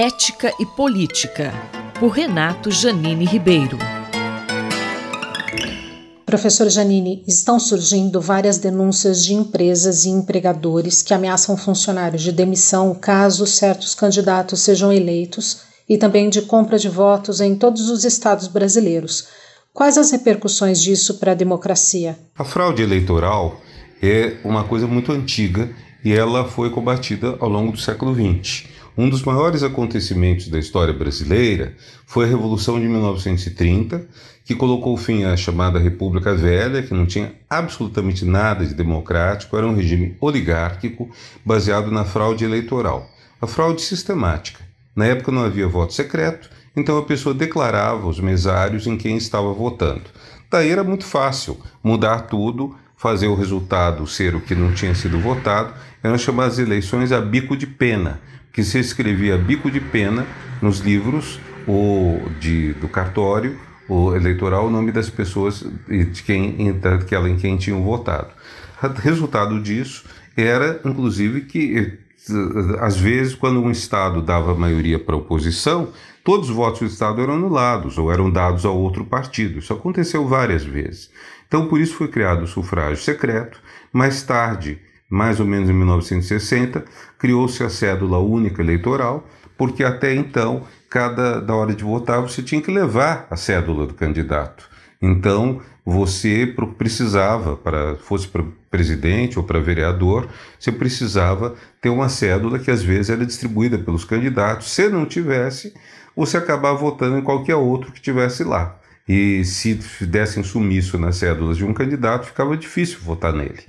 Ética e Política, por Renato Janine Ribeiro. Professor Janine, estão surgindo várias denúncias de empresas e empregadores que ameaçam funcionários de demissão caso certos candidatos sejam eleitos e também de compra de votos em todos os estados brasileiros. Quais as repercussões disso para a democracia? A fraude eleitoral é uma coisa muito antiga e ela foi combatida ao longo do século XX. Um dos maiores acontecimentos da história brasileira foi a Revolução de 1930, que colocou fim à chamada República Velha, que não tinha absolutamente nada de democrático, era um regime oligárquico baseado na fraude eleitoral. A fraude sistemática. Na época não havia voto secreto, então a pessoa declarava os mesários em quem estava votando. Daí era muito fácil mudar tudo, fazer o resultado ser o que não tinha sido votado, eram chamadas eleições a bico de pena, que se escrevia bico de pena nos livros o, de, do cartório o eleitoral o nome das pessoas de quem, daquela em quem tinham votado. Resultado disso era, inclusive, que às vezes, quando um Estado dava maioria para a oposição, todos os votos do Estado eram anulados ou eram dados a outro partido. Isso aconteceu várias vezes. Então, por isso foi criado o sufrágio secreto. Mais tarde, mais ou menos em 1960, criou-se a cédula única eleitoral, porque até então, cada da hora de votar, você tinha que levar a cédula do candidato. Então, você precisava, para fosse para presidente ou para vereador, você precisava ter uma cédula que às vezes era distribuída pelos candidatos. Se não tivesse, você acabava votando em qualquer outro que tivesse lá. E se dessem sumiço nas cédulas de um candidato, ficava difícil votar nele.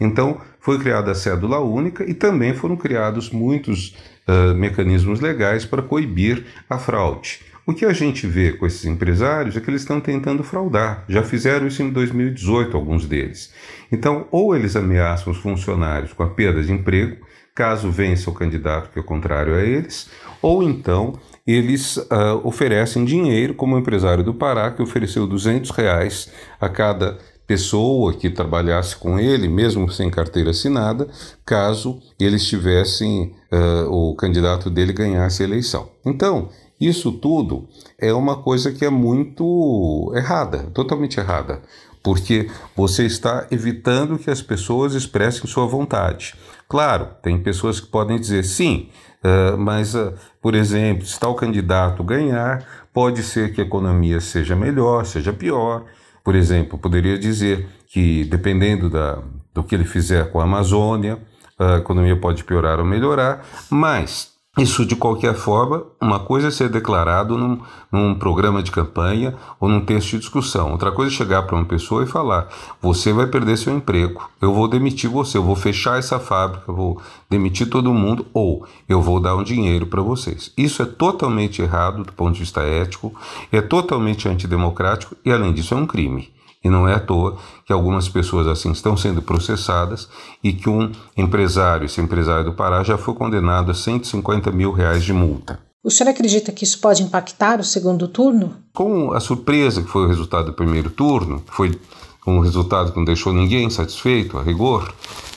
Então, foi criada a cédula única e também foram criados muitos uh, mecanismos legais para coibir a fraude. O que a gente vê com esses empresários é que eles estão tentando fraudar. Já fizeram isso em 2018, alguns deles. Então, ou eles ameaçam os funcionários com a perda de emprego, caso vença o candidato que é contrário a eles, ou então eles uh, oferecem dinheiro, como o empresário do Pará, que ofereceu 200 reais a cada pessoa que trabalhasse com ele, mesmo sem carteira assinada, caso eles tivessem, uh, o candidato dele ganhasse a eleição. Então, isso tudo é uma coisa que é muito errada, totalmente errada, porque você está evitando que as pessoas expressem sua vontade. Claro, tem pessoas que podem dizer sim, uh, mas, uh, por exemplo, se tal candidato ganhar, pode ser que a economia seja melhor, seja pior. Por exemplo, poderia dizer que, dependendo da, do que ele fizer com a Amazônia, a economia pode piorar ou melhorar, mas isso, de qualquer forma, uma coisa é ser declarado num, num, programa de campanha ou num texto de discussão. Outra coisa é chegar para uma pessoa e falar: você vai perder seu emprego, eu vou demitir você, eu vou fechar essa fábrica, eu vou demitir todo mundo ou eu vou dar um dinheiro para vocês. Isso é totalmente errado do ponto de vista ético, é totalmente antidemocrático e, além disso, é um crime. E não é à toa que algumas pessoas assim estão sendo processadas e que um empresário, esse empresário do Pará, já foi condenado a 150 mil reais de multa. O senhor acredita que isso pode impactar o segundo turno? Com a surpresa que foi o resultado do primeiro turno, foi um resultado que não deixou ninguém satisfeito, a rigor,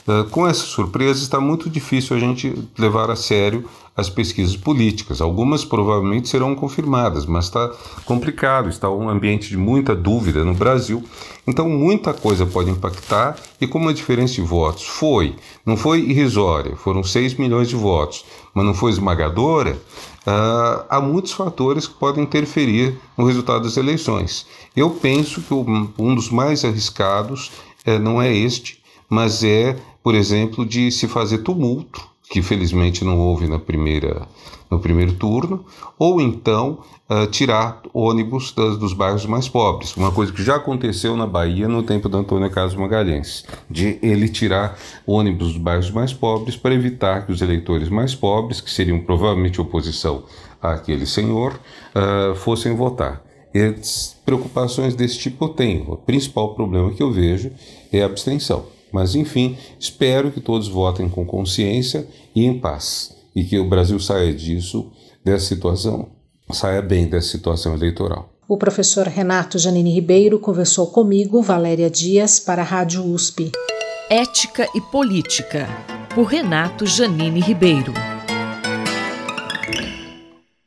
eh, com essa surpresa está muito difícil a gente levar a sério as pesquisas políticas. Algumas provavelmente serão confirmadas, mas está complicado, está um ambiente de muita dúvida no Brasil. Então, muita coisa pode impactar, e como a diferença de votos foi, não foi irrisória, foram 6 milhões de votos, mas não foi esmagadora, uh, há muitos fatores que podem interferir no resultado das eleições. Eu penso que um dos mais arriscados uh, não é este, mas é, por exemplo, de se fazer tumulto que felizmente não houve na primeira, no primeiro turno, ou então uh, tirar ônibus das, dos bairros mais pobres, uma coisa que já aconteceu na Bahia no tempo do Antônio Carlos Magalhães, de ele tirar ônibus dos bairros mais pobres para evitar que os eleitores mais pobres, que seriam provavelmente oposição àquele senhor, uh, fossem votar. E preocupações desse tipo eu tenho. O principal problema que eu vejo é a abstenção. Mas, enfim, espero que todos votem com consciência e em paz. E que o Brasil saia disso, dessa situação, saia bem dessa situação eleitoral. O professor Renato Janine Ribeiro conversou comigo, Valéria Dias, para a Rádio USP. Ética e Política, por Renato Janine Ribeiro.